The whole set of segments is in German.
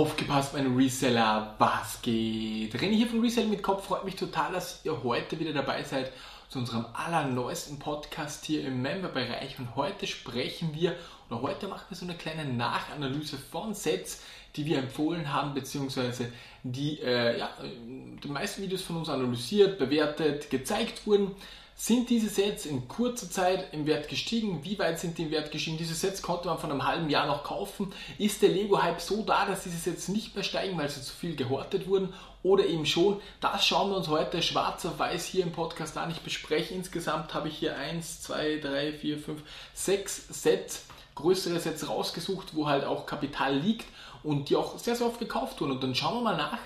Aufgepasst, meine Reseller, was geht? René hier von Resell mit Kopf, freut mich total, dass ihr heute wieder dabei seid zu unserem allerneuesten Podcast hier im Member-Bereich. Und heute sprechen wir, oder heute machen wir so eine kleine Nachanalyse von Sets, die wir empfohlen haben, beziehungsweise die äh, ja, die meisten Videos von uns analysiert, bewertet, gezeigt wurden. Sind diese Sets in kurzer Zeit im Wert gestiegen? Wie weit sind die im Wert gestiegen? Diese Sets konnte man von einem halben Jahr noch kaufen. Ist der Lego-Hype so da, dass diese Sets nicht mehr steigen, weil sie zu viel gehortet wurden? Oder eben schon? Das schauen wir uns heute schwarz auf weiß hier im Podcast an. Ich bespreche insgesamt, habe ich hier 1, 2, 3, 4, 5, 6 Sets, größere Sets rausgesucht, wo halt auch Kapital liegt und die auch sehr, sehr oft gekauft wurden. Und dann schauen wir mal nach,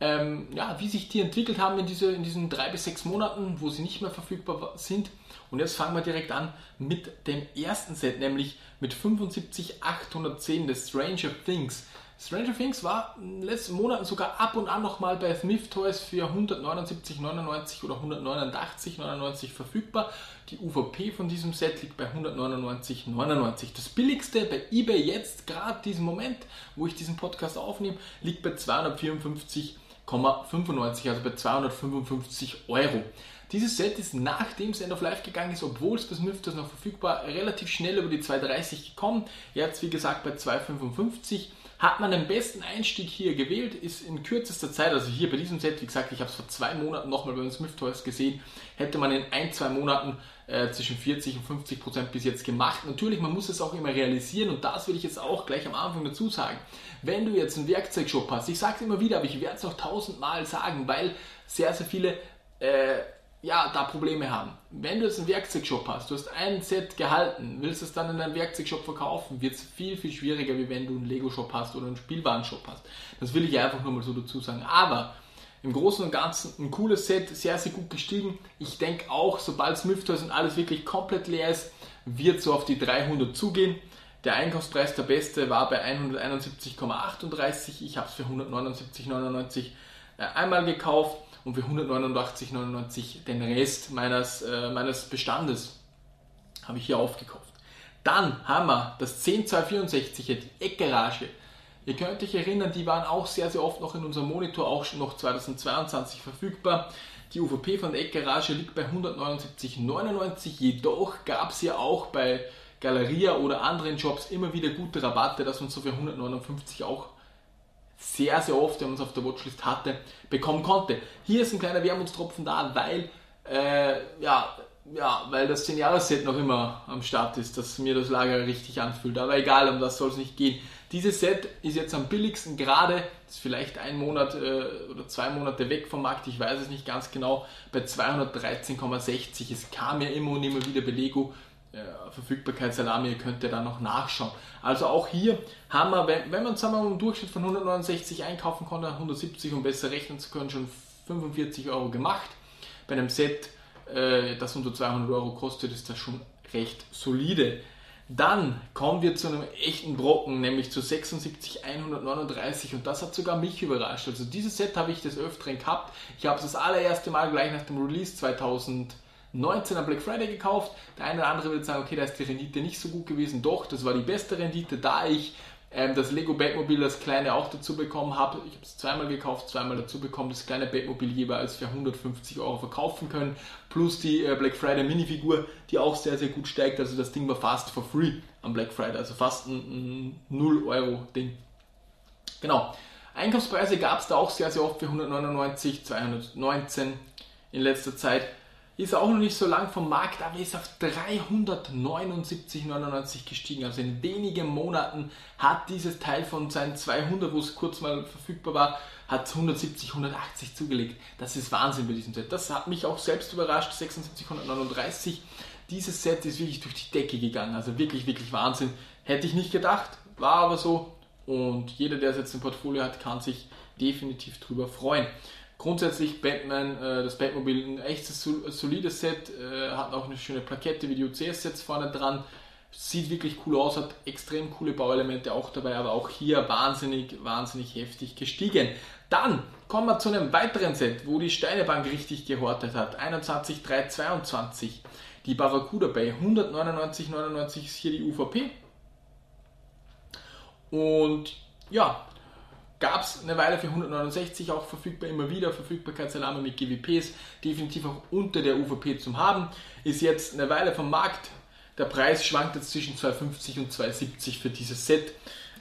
ähm, ja, wie sich die entwickelt haben in, diese, in diesen drei bis sechs Monaten, wo sie nicht mehr verfügbar sind. Und jetzt fangen wir direkt an mit dem ersten Set, nämlich mit 75810 des Stranger Things. Stranger Things war in den letzten Monaten sogar ab und an nochmal bei Smith Toys für 179,99 oder 189,99 verfügbar. Die UVP von diesem Set liegt bei 199,99. Das billigste bei eBay jetzt, gerade diesen Moment, wo ich diesen Podcast aufnehme, liegt bei 254 95, also bei 255 Euro. Dieses Set ist nachdem es End of Life gegangen ist, obwohl es bis Mythos noch verfügbar, relativ schnell über die 230 gekommen. Jetzt wie gesagt bei 255 hat man den besten Einstieg hier gewählt, ist in kürzester Zeit, also hier bei diesem Set, wie gesagt, ich habe es vor zwei Monaten nochmal bei den Smith Toys gesehen, hätte man in ein, zwei Monaten äh, zwischen 40 und 50 Prozent bis jetzt gemacht. Natürlich, man muss es auch immer realisieren und das will ich jetzt auch gleich am Anfang dazu sagen. Wenn du jetzt einen Werkzeugshop hast, ich sage es immer wieder, aber ich werde es noch tausendmal sagen, weil sehr, sehr viele äh, ja, da Probleme haben. Wenn du jetzt einen Werkzeugshop hast, du hast ein Set gehalten, willst es dann in deinem Werkzeugshop verkaufen, wird es viel, viel schwieriger, wie wenn du einen Lego-Shop hast oder einen Spielwarenshop hast. Das will ich einfach nur mal so dazu sagen. Aber im Großen und Ganzen ein cooles Set, sehr, sehr gut gestiegen. Ich denke auch, sobald Smith Toys und alles wirklich komplett leer ist, wird so auf die 300 zugehen. Der Einkaufspreis der beste war bei 171,38. Ich habe es für 179,99 äh, einmal gekauft und für 189,99 den Rest meines, äh, meines Bestandes habe ich hier aufgekauft. Dann haben wir das 10264er, die Eckgarage. Ihr könnt euch erinnern, die waren auch sehr, sehr oft noch in unserem Monitor, auch schon noch 2022 verfügbar. Die UVP von der Eckgarage liegt bei 179,99, jedoch gab es ja auch bei Galeria oder anderen Shops immer wieder gute Rabatte, dass man so für 159 auch sehr, sehr oft, man es auf der Watchlist hatte, bekommen konnte. Hier ist ein kleiner Wermutstropfen da, weil, äh, ja, ja, weil das 10-Jahres-Set noch immer am Start ist, dass mir das Lager richtig anfühlt. Aber egal, um das soll es nicht gehen. Dieses Set ist jetzt am billigsten gerade, ist vielleicht ein Monat äh, oder zwei Monate weg vom Markt, ich weiß es nicht ganz genau, bei 213,60. Es kam ja immer und immer wieder Belego äh, Verfügbarkeitsalarm, ihr könnt ja da noch nachschauen. Also auch hier haben wir, wenn, wenn man sagen wir, einen Durchschnitt von 169 einkaufen konnte, 170 um besser rechnen zu können, schon 45 Euro gemacht. Bei einem Set, äh, das unter 200 Euro kostet, ist das schon recht solide. Dann kommen wir zu einem echten Brocken, nämlich zu 76,139 und das hat sogar mich überrascht. Also dieses Set habe ich des Öfteren gehabt. Ich habe es das allererste Mal gleich nach dem Release 2000 19 am Black Friday gekauft. Der eine oder andere wird sagen, okay, da ist die Rendite nicht so gut gewesen. Doch, das war die beste Rendite, da ich ähm, das Lego Batmobil, das kleine, auch dazu bekommen habe. Ich habe es zweimal gekauft, zweimal dazu bekommen, das kleine Batmobil jeweils für 150 Euro verkaufen können. Plus die äh, Black Friday Minifigur, die auch sehr, sehr gut steigt. Also das Ding war fast for free am Black Friday, also fast ein, ein 0 Euro Ding. Genau. Einkaufspreise gab es da auch sehr, sehr oft für 199, 219 in letzter Zeit ist auch noch nicht so lang vom Markt, aber ist auf 379,99 gestiegen. Also in wenigen Monaten hat dieses Teil von seinen 200, wo es kurz mal verfügbar war, hat 170, 180 zugelegt. Das ist Wahnsinn bei diesem Set. Das hat mich auch selbst überrascht, 76,139. Dieses Set ist wirklich durch die Decke gegangen. Also wirklich, wirklich Wahnsinn. Hätte ich nicht gedacht, war aber so. Und jeder, der es jetzt im Portfolio hat, kann sich definitiv drüber freuen. Grundsätzlich Batman, äh, das Batmobil, ein echtes solides Set, äh, hat auch eine schöne Plakette wie die UCS-Sets vorne dran. Sieht wirklich cool aus, hat extrem coole Bauelemente auch dabei, aber auch hier wahnsinnig, wahnsinnig heftig gestiegen. Dann kommen wir zu einem weiteren Set, wo die Steinebank richtig gehortet hat. 21,322. Die Barracuda bei 199,99 ist hier die UVP. Und ja, gab es eine Weile für 169 auch verfügbar, immer wieder Verfügbarkeitsalarme mit GWPs, definitiv auch unter der UVP zum haben. Ist jetzt eine Weile vom Markt. Der Preis schwankt jetzt zwischen 2,50 und 2,70 für dieses Set.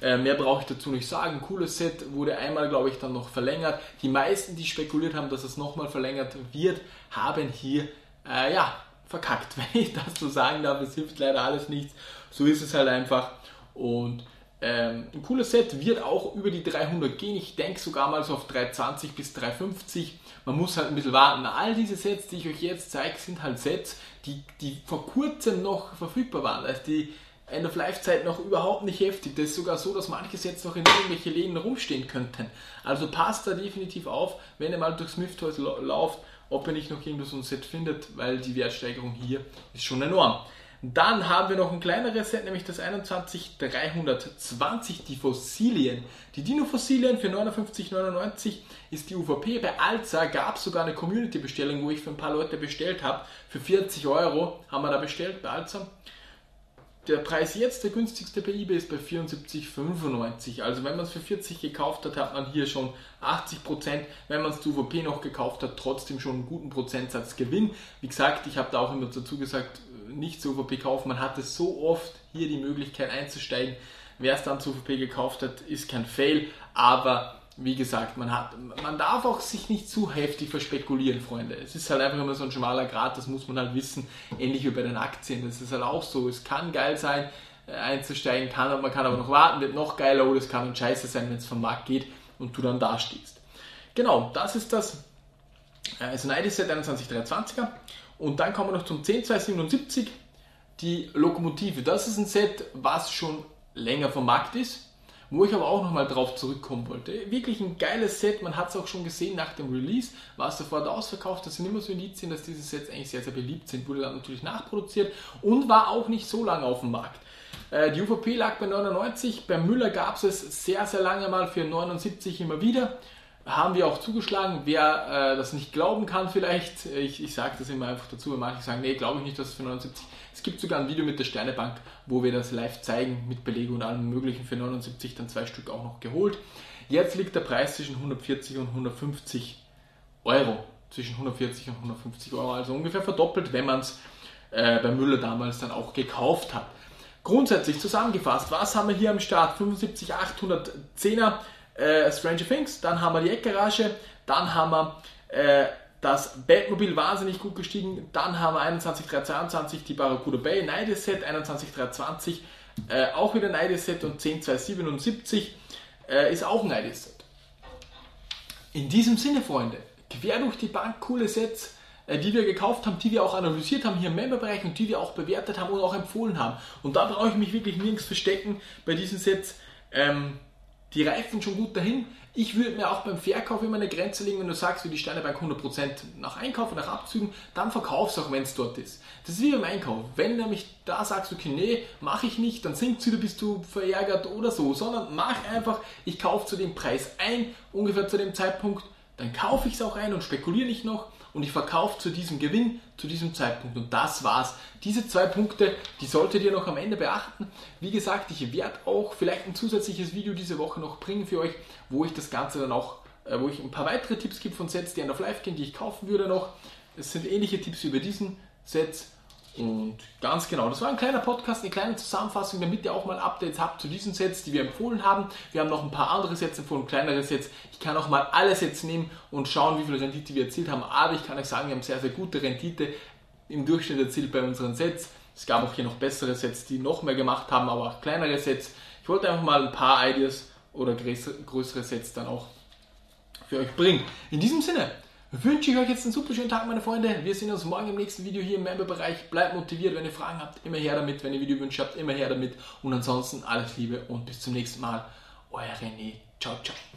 Äh, mehr brauche ich dazu nicht sagen. Cooles Set wurde einmal, glaube ich, dann noch verlängert. Die meisten, die spekuliert haben, dass es nochmal verlängert wird, haben hier äh, ja, verkackt, wenn ich das so sagen darf. Es hilft leider alles nichts. So ist es halt einfach. Und ähm, ein cooles Set wird auch über die 300 gehen. Ich denke sogar mal so auf 320 bis 350. Man muss halt ein bisschen warten. All diese Sets, die ich euch jetzt zeige, sind halt Sets, die, die vor kurzem noch verfügbar waren. Also die End-of-Life-Zeit noch überhaupt nicht heftig. Das ist sogar so, dass manche Sets noch in irgendwelche Läden rumstehen könnten. Also passt da definitiv auf, wenn ihr mal durch Smith Toys lauft, ob ihr nicht noch irgendwo so ein Set findet, weil die Wertsteigerung hier ist schon enorm. Dann haben wir noch ein kleineres Set, nämlich das 21320, die Fossilien. Die Dino-Fossilien für 59,99 ist die UVP. Bei Alza gab es sogar eine Community-Bestellung, wo ich für ein paar Leute bestellt habe. Für 40 Euro haben wir da bestellt bei Alza. Der Preis jetzt, der günstigste bei eBay, ist bei 74,95. Also wenn man es für 40 gekauft hat, hat man hier schon 80%. Wenn man es zu UVP noch gekauft hat, trotzdem schon einen guten Prozentsatz Gewinn. Wie gesagt, ich habe da auch immer dazu gesagt, nicht zu UVP kaufen. Man hatte so oft hier die Möglichkeit einzusteigen. Wer es dann zu UVP gekauft hat, ist kein Fail. Aber wie gesagt, man, hat, man darf auch sich nicht zu heftig verspekulieren, Freunde. Es ist halt einfach immer so ein schmaler Grad, das muss man halt wissen. Ähnlich wie bei den Aktien. Das ist halt auch so. Es kann geil sein, äh, einzusteigen, kann, man kann aber noch warten, wird noch geiler oder es kann und scheiße sein, wenn es vom Markt geht und du dann da stehst. Genau, das ist das. Also ein ID-Set 2123er. Und dann kommen wir noch zum 10277, die Lokomotive. Das ist ein Set, was schon länger vom Markt ist, wo ich aber auch nochmal drauf zurückkommen wollte. Wirklich ein geiles Set, man hat es auch schon gesehen nach dem Release, war es sofort ausverkauft. Das sind immer so Indizien, dass diese Sets eigentlich sehr, sehr beliebt sind. Wurde dann natürlich nachproduziert und war auch nicht so lange auf dem Markt. Äh, die UVP lag bei 99, bei Müller gab es sehr, sehr lange mal für 79 immer wieder haben wir auch zugeschlagen. Wer äh, das nicht glauben kann, vielleicht, ich, ich sage das immer einfach dazu, manche sagen, nee, glaube ich nicht, dass es für 79. Es gibt sogar ein Video mit der Sternebank, wo wir das live zeigen, mit Belege und allem Möglichen für 79, dann zwei Stück auch noch geholt. Jetzt liegt der Preis zwischen 140 und 150 Euro. Zwischen 140 und 150 Euro, also ungefähr verdoppelt, wenn man es äh, bei Müller damals dann auch gekauft hat. Grundsätzlich zusammengefasst, was haben wir hier am Start? 75 810er äh, Stranger Things, dann haben wir die Eckgarage, dann haben wir äh, das Batmobil wahnsinnig gut gestiegen, dann haben wir 21322 die Barracuda Bay Night Set, 21320 äh, auch wieder Night Set und 10277 äh, ist auch ein Night Set. In diesem Sinne, Freunde, quer durch die Bank coole Sets, äh, die wir gekauft haben, die wir auch analysiert haben hier im Memberbereich und die wir auch bewertet haben und auch empfohlen haben. Und da brauche ich mich wirklich nirgends verstecken bei diesen Sets. Ähm, die reifen schon gut dahin. Ich würde mir auch beim Verkauf immer eine Grenze legen, wenn du sagst, wie die Steinebank 100% nach Einkauf und nach Abzügen, dann verkaufst auch, wenn es dort ist. Das ist wie beim Einkauf. Wenn nämlich da sagst, okay, nee, mache ich nicht, dann sinkt wieder, bist du verärgert oder so, sondern mach einfach, ich kaufe zu dem Preis ein, ungefähr zu dem Zeitpunkt, dann kaufe ich es auch ein und spekuliere nicht noch und ich verkaufe zu diesem Gewinn, zu diesem Zeitpunkt. Und das war's. Diese zwei Punkte, die solltet ihr noch am Ende beachten. Wie gesagt, ich werde auch vielleicht ein zusätzliches Video diese Woche noch bringen für euch, wo ich das Ganze dann auch, äh, wo ich ein paar weitere Tipps gebe von Sets, die end of life gehen, die ich kaufen würde noch. Es sind ähnliche Tipps wie bei diesen Sets und ganz genau, das war ein kleiner Podcast, eine kleine Zusammenfassung, damit ihr auch mal Updates habt zu diesen Sets, die wir empfohlen haben. Wir haben noch ein paar andere Sets empfohlen, kleinere Sets. Ich kann auch mal alle Sets nehmen und schauen, wie viel Rendite wir erzielt haben. Aber ich kann euch sagen, wir haben sehr, sehr gute Rendite im Durchschnitt erzielt bei unseren Sets. Es gab auch hier noch bessere Sets, die noch mehr gemacht haben, aber auch kleinere Sets. Ich wollte einfach mal ein paar Ideas oder größere Sets dann auch für euch bringen. In diesem Sinne, wünsche ich euch jetzt einen super schönen Tag, meine Freunde. Wir sehen uns morgen im nächsten Video hier im Member-Bereich. Bleibt motiviert, wenn ihr Fragen habt, immer her damit. Wenn ihr Videowünsche habt, immer her damit. Und ansonsten alles Liebe und bis zum nächsten Mal. Euer René. Ciao, ciao.